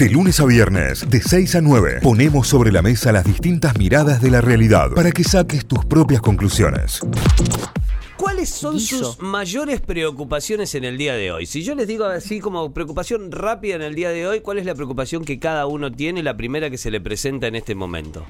De lunes a viernes, de 6 a 9, ponemos sobre la mesa las distintas miradas de la realidad para que saques tus propias conclusiones. ¿Cuáles son sus mayores preocupaciones en el día de hoy? Si yo les digo así como preocupación rápida en el día de hoy, ¿cuál es la preocupación que cada uno tiene, la primera que se le presenta en este momento?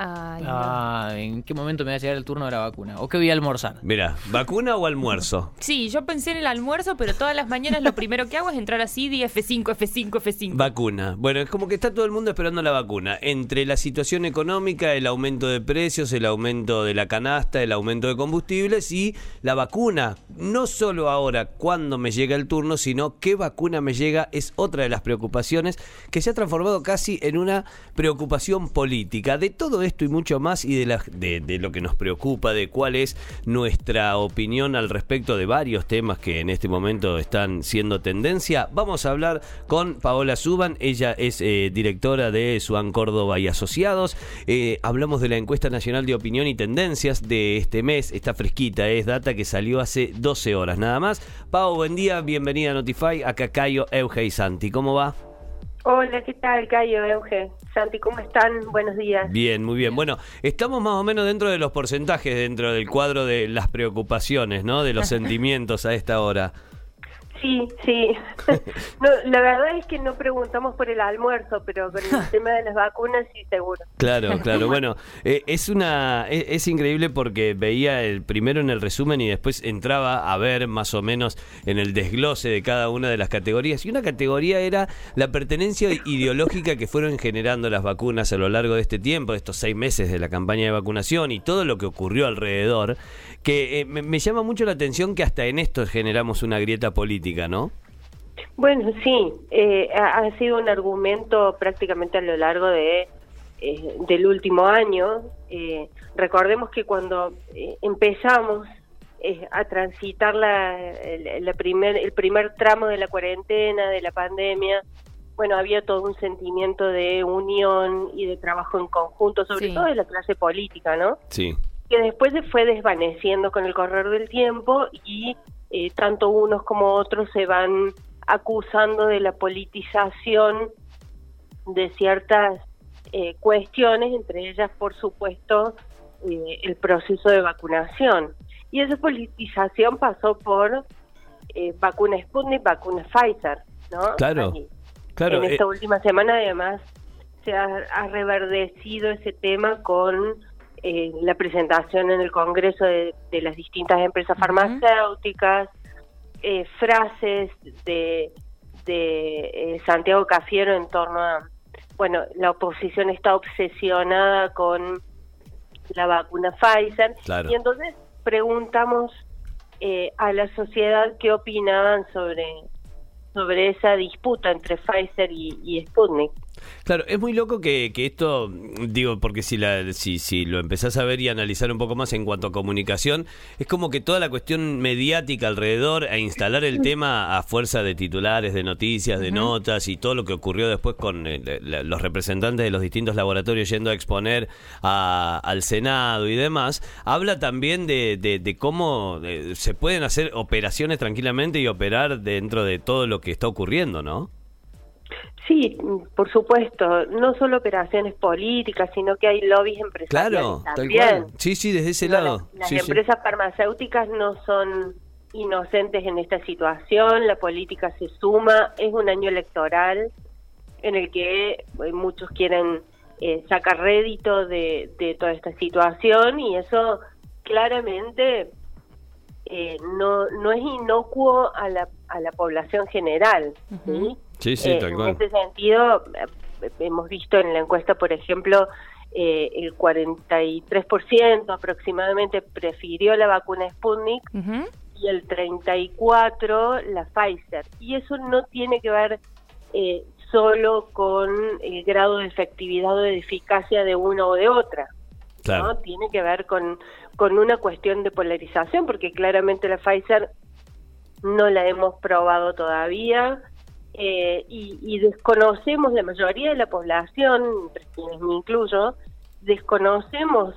Ay, no. Ah, ¿en qué momento me va a llegar el turno de la vacuna? ¿O qué voy a almorzar? Mira, ¿vacuna o almuerzo? Sí, yo pensé en el almuerzo, pero todas las mañanas lo primero que hago es entrar así y F5, F5, F5. Vacuna. Bueno, es como que está todo el mundo esperando la vacuna. Entre la situación económica, el aumento de precios, el aumento de la canasta, el aumento de combustibles y la vacuna. No solo ahora cuando me llega el turno, sino qué vacuna me llega es otra de las preocupaciones que se ha transformado casi en una preocupación política. De todo esto y mucho más y de, lo que nos preocupa, de cuál es nuestra opinión al respecto de varios temas que en este momento están siendo tendencia, vamos a hablar con Paola Suban. Ella es eh, directora de Suban Córdoba y Asociados. Eh, hablamos de la encuesta nacional de opinión y tendencias de este mes. Está fresquita, es data que salió hace 12 horas nada más. Pau, buen día, bienvenida a Notify. Acá Cayo, Euge y Santi. ¿Cómo va? Hola, ¿qué tal, Cayo, Euge? Santi, ¿cómo están? Buenos días. Bien, muy bien. Bueno, estamos más o menos dentro de los porcentajes, dentro del cuadro de las preocupaciones, ¿no? De los sentimientos a esta hora. Sí, sí. no, la verdad es que no preguntamos por el almuerzo, pero con el tema de las vacunas sí, seguro. Claro, claro. Bueno, eh, es una es, es increíble porque veía el primero en el resumen y después entraba a ver más o menos en el desglose de cada una de las categorías. Y una categoría era la pertenencia ideológica que fueron generando las vacunas a lo largo de este tiempo, de estos seis meses de la campaña de vacunación y todo lo que ocurrió alrededor, que eh, me, me llama mucho la atención que hasta en esto generamos una grieta política, ¿no? Bueno, sí, eh, ha, sido un argumento prácticamente a lo largo de eh, del último año. Eh, recordemos que cuando eh, empezamos eh, a transitar la, primer, el primer tramo de la cuarentena, de la pandemia, bueno, había todo un sentimiento de unión y de trabajo en conjunto, sobre Sí. todo de la clase política, ¿no? Sí. que después se fue desvaneciendo con el correr del tiempo y eh, tanto unos como otros se van acusando de la politización de ciertas eh, cuestiones, entre ellas, por supuesto, eh, el proceso de vacunación. Y esa politización pasó por eh, vacuna Sputnik, vacuna Pfizer, ¿no? Claro. Claro. en esta eh, última semana además se ha, ha reverdecido ese tema con eh, la presentación en el Congreso de, de las distintas empresas farmacéuticas, eh, frases de, de eh, Santiago Cafiero en torno a, bueno, la oposición está obsesionada con la vacuna Pfizer Claro. y entonces preguntamos eh, a la sociedad qué opinaban sobre sobre esa disputa entre Pfizer y, y Sputnik. Claro, es muy loco que, que esto, digo, porque si, la, si, si lo empezás a ver y analizar un poco más en cuanto a comunicación, es como que toda la cuestión mediática alrededor, a instalar el tema a fuerza de titulares, de noticias, de notas y todo lo que ocurrió después con eh, la- los representantes de los distintos laboratorios yendo a exponer a- al Senado y demás, habla también de, de- de cómo eh, se pueden hacer operaciones tranquilamente y operar dentro de todo lo que está ocurriendo, ¿no? Sí, por supuesto, no solo operaciones políticas, sino que hay lobbies empresariales Claro, tal también. cual. Sí, sí, desde ese lado. Las, las Sí, sí. empresas farmacéuticas no son inocentes en esta situación, la política se suma, es un año electoral en el que eh, muchos quieren eh, sacar rédito de, de toda esta situación y eso claramente eh, no, no es inocuo a la, a la población general. ¿sí? Sí, sí, Eh, tal en este sentido, eh, hemos visto en la encuesta, por ejemplo, eh, el 43% aproximadamente prefirió la vacuna Sputnik y el 34% la Pfizer. Y eso no tiene que ver eh, solo con el grado de efectividad o de eficacia de una o de otra. Claro. ¿no? Tiene que ver con, con una cuestión de polarización, porque claramente la Pfizer no la hemos probado todavía eh, y, y desconocemos, la mayoría de la población, entre quienes me incluyo, desconocemos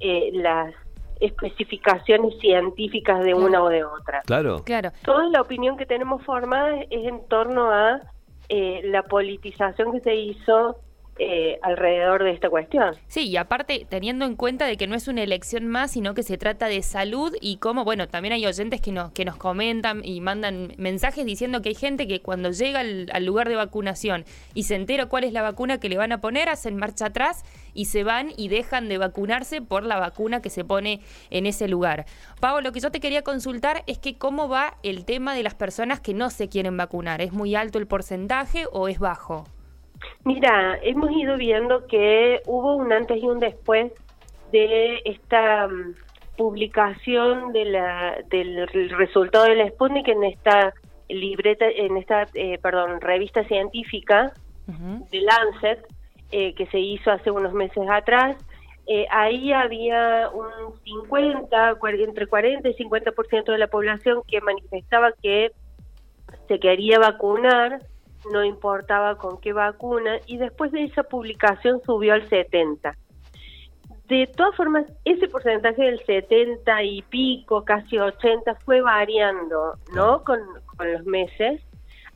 eh, las especificaciones científicas de una o de otra. Claro. Claro. Toda la opinión que tenemos formada es en torno a eh, la politización que se hizo eh, alrededor de esta cuestión. Sí, y aparte teniendo en cuenta de que no es una elección más, sino que se trata de salud y como, bueno, también hay oyentes que nos, que nos comentan y mandan mensajes diciendo que hay gente que cuando llega al, al lugar de vacunación y se entera cuál es la vacuna que le van a poner, hacen marcha atrás y se van y dejan de vacunarse por la vacuna que se pone en ese lugar. Pablo, lo que yo te quería consultar es que cómo va el tema de las personas que no se quieren vacunar. ¿Es muy alto el porcentaje o es bajo? Mira, hemos ido viendo que hubo un antes y un después de esta mm, publicación de la, del resultado del Sputnik en esta libreta, en esta, eh, perdón, revista científica de Lancet, eh, que se hizo hace unos meses atrás. Eh, ahí había un 50, cuar- entre 40 y 50% de la población que manifestaba que se quería vacunar, no importaba con qué vacuna, y después de esa publicación subió al 70. De todas formas, ese porcentaje del 70 y pico, casi 80, fue variando, ¿no? Con, con los meses.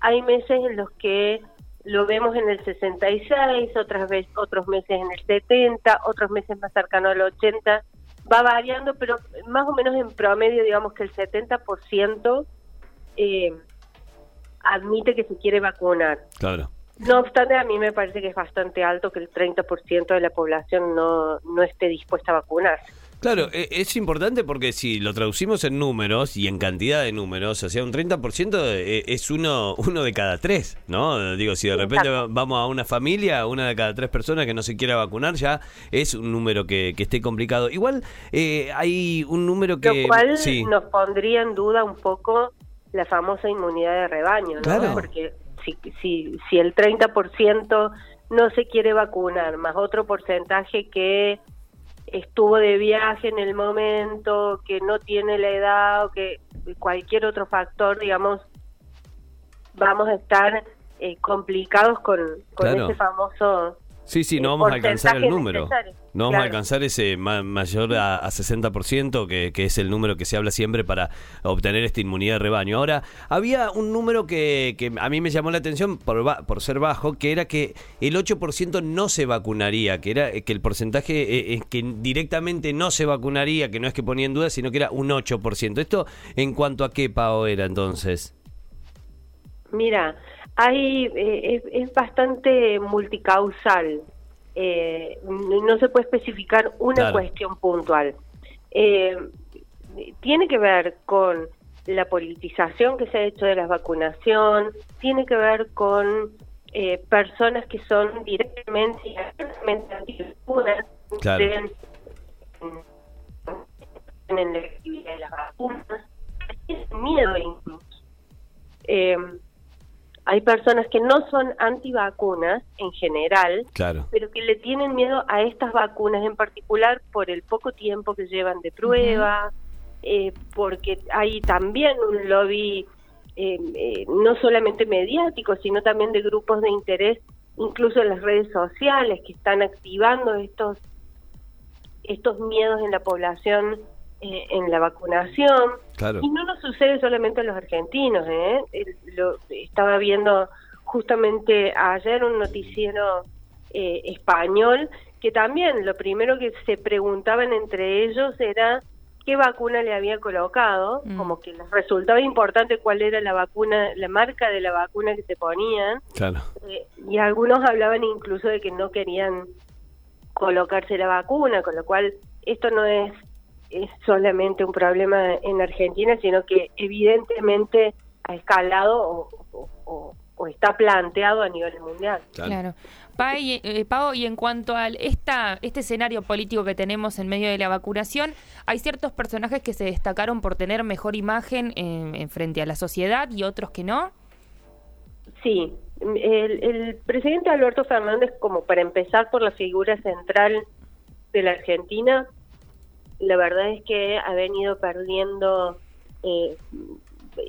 Hay meses en los que lo vemos en el 66, otras veces, otros meses en el 70, otros meses más cercano al 80. Va variando, pero más o menos en promedio, digamos que el 70% eh, admite que se quiere vacunar. Claro. No obstante, a mí me parece que es bastante alto que el 30% de la población no, no esté dispuesta a vacunarse. Claro, e- es importante porque si lo traducimos en números y en cantidad de números, o sea, un 30% e- es uno, uno de cada tres, ¿no? Digo, si de repente vamos a una familia, una de cada tres personas que no se quiera vacunar, ya es un número que, que esté complicado. Igual eh, hay un número que... Lo cual sí, nos pondría en duda un poco la famosa inmunidad de rebaño, ¿no? Claro. Porque si, si, si el 30% no se quiere vacunar, más otro porcentaje que estuvo de viaje en el momento, que no tiene la edad o que cualquier otro factor, digamos, vamos a estar eh, complicados con, con Claro. ese famoso sí, sí, no vamos a alcanzar el número. necesario. No vamos a alcanzar ese ma- mayor a, a 60%, que, que es el número que se habla siempre para obtener esta inmunidad de rebaño. Ahora, había un número que, que a mí me llamó la atención por, por ser bajo, que era que el 8% no se vacunaría, que era que el porcentaje eh, eh, que directamente no se vacunaría, que no es que ponía en duda, sino que era un 8%. ¿Esto en cuanto a qué, Pao, era entonces? Mira, hay eh, es, es bastante multicausal. Eh, no se puede especificar una Claro. cuestión puntual. Eh, tiene que ver con la politización que se ha hecho de la vacunación, tiene que ver con eh, personas que son directamente y abiertamente antivacunas, Claro. en la efectividad de las vacunas, tienen miedo incluso. Hay personas que no son antivacunas en general, Claro. pero que le tienen miedo a estas vacunas en particular por el poco tiempo que llevan de prueba, eh, porque hay también un lobby eh, eh, no solamente mediático, sino también de grupos de interés, incluso en las redes sociales, que están activando estos estos miedos en la población eh, en la vacunación. Claro. Y no nos sucede solamente a los argentinos, ¿eh? El- lo, estaba viendo justamente ayer un noticiero eh, español que también lo primero que se preguntaban entre ellos era qué vacuna le había colocado, Mm. como que les resultaba importante cuál era la vacuna, la marca de la vacuna que se ponían, Claro. eh, y algunos hablaban incluso de que no querían colocarse la vacuna, con lo cual esto no es, es solamente un problema en Argentina, sino que evidentemente ha escalado o, o- o- o está planteado a nivel mundial. Claro. Pa- y, eh, Pau, y en cuanto a esta, este escenario político que tenemos en medio de la vacunación, hay ciertos personajes que se destacaron por tener mejor imagen en, en frente a la sociedad y otros que no. Sí, el, el presidente Alberto Fernández, como para empezar por la figura central de la Argentina, la verdad es que ha venido perdiendo eh,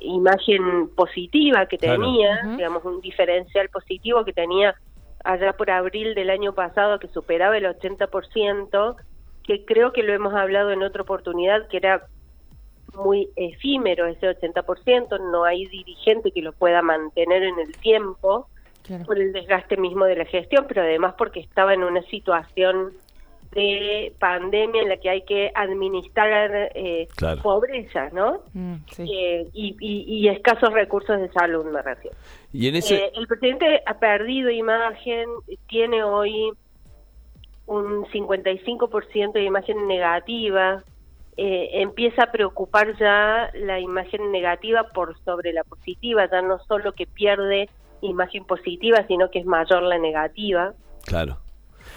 imagen positiva que Claro. tenía, digamos, un diferencial positivo que tenía allá por abril del año pasado que superaba el 80%, que creo que lo hemos hablado en otra oportunidad, que era muy efímero ese 80%, no hay dirigente que lo pueda mantener en el tiempo, Claro. por el desgaste mismo de la gestión, pero además porque estaba en una situación de pandemia en la que hay que administrar eh, Claro. pobreza, ¿no? Mm, sí. Eh, y, y- y escasos recursos de salud, me refiero. Y en ese... Eh, el presidente ha perdido imagen, tiene hoy un 55% de imagen negativa, eh, empieza a preocupar ya la imagen negativa por sobre la positiva, ya no solo que pierde imagen positiva, sino que es mayor la negativa. Claro.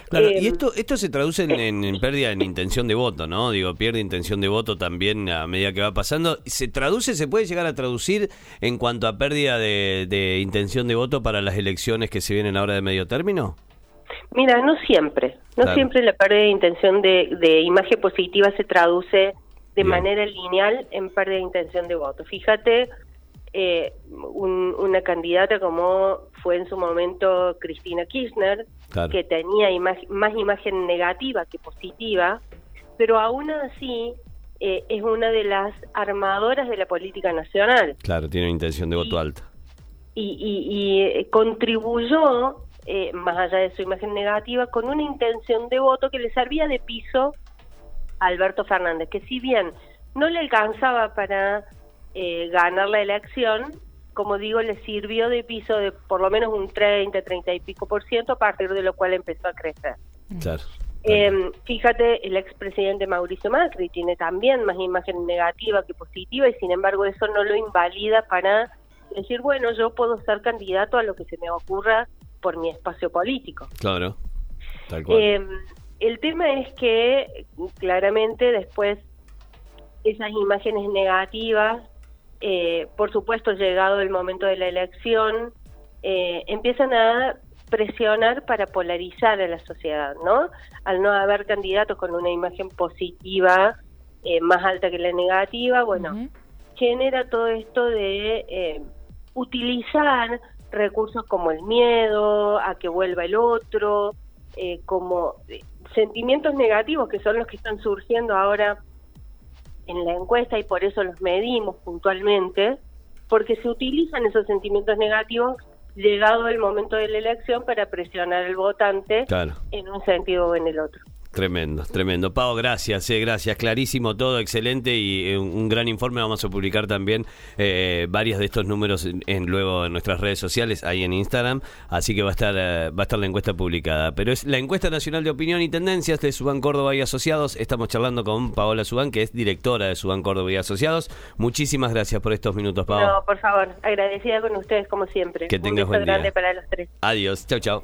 Claro, Eh, y esto esto se traduce en, en- en pérdida en intención de voto, ¿no? Digo, pierde intención de voto también a medida que va pasando. ¿Se traduce, se puede llegar a traducir en cuanto a pérdida de, de intención de voto para las elecciones que se vienen ahora de medio término? Mira, no siempre, no Claro. siempre la pérdida de intención de, de imagen positiva se traduce de Bien. manera lineal en pérdida de intención de voto. Fíjate, eh, un- una candidata como fue en su momento Cristina Kirchner, Claro. que tenía imag- más imagen negativa que positiva, pero aún así eh, es una de las armadoras de la política nacional Claro, tiene una intención de voto alta. y, y- y, eh, contribuyó, eh, más allá de su imagen negativa, con una intención de voto que le servía de piso a Alberto Fernández, que si bien no le alcanzaba para eh, ganar la elección, como digo, le sirvió de piso de por lo menos un 30, 30 y pico por ciento, a partir de lo cual empezó a crecer. Claro. Eh, fíjate, el expresidente Mauricio Macri tiene también más imagen negativa que positiva y sin embargo eso no lo invalida para decir, bueno, yo puedo ser candidato a lo que se me ocurra por mi espacio político. Claro. Tal cual. Eh, el tema es que claramente después esas imágenes negativas, eh, por supuesto llegado el momento de la elección, eh, empiezan a presionar para polarizar a la sociedad, ¿no? Al no haber candidatos con una imagen positiva eh, más alta que la negativa, bueno, genera todo esto de eh, utilizar recursos como el miedo, a que vuelva el otro, como sentimientos negativos que son los que están surgiendo ahora en la encuesta y por eso los medimos puntualmente, porque se utilizan esos sentimientos negativos llegado el momento de la elección para presionar al votante Claro. en un sentido o en el otro. Tremendo, tremendo. Pau, gracias, eh, gracias. Clarísimo todo, excelente y eh, un, un gran informe. Vamos a publicar también eh, varios de estos números en, en- luego en nuestras redes sociales, ahí en Instagram. Así que va a estar eh, va a estar la encuesta publicada. Pero es la encuesta nacional de opinión y tendencias de Subán Córdoba y Asociados. Estamos charlando con Paola Subán, que es directora de Subán Córdoba y Asociados. Muchísimas gracias por estos minutos, Pau. No, por favor, agradecida con ustedes como siempre. Que Un tengas beso buen día. grande para los tres. Adiós, chau, chau.